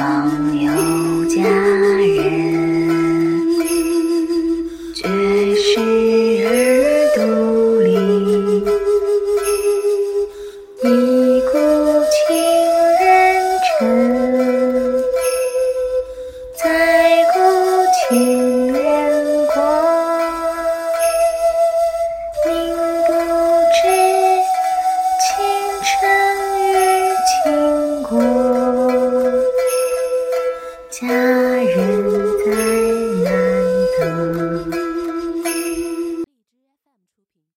方有佳人，绝世而独立。一顾倾人城，再顾倾。佳人在。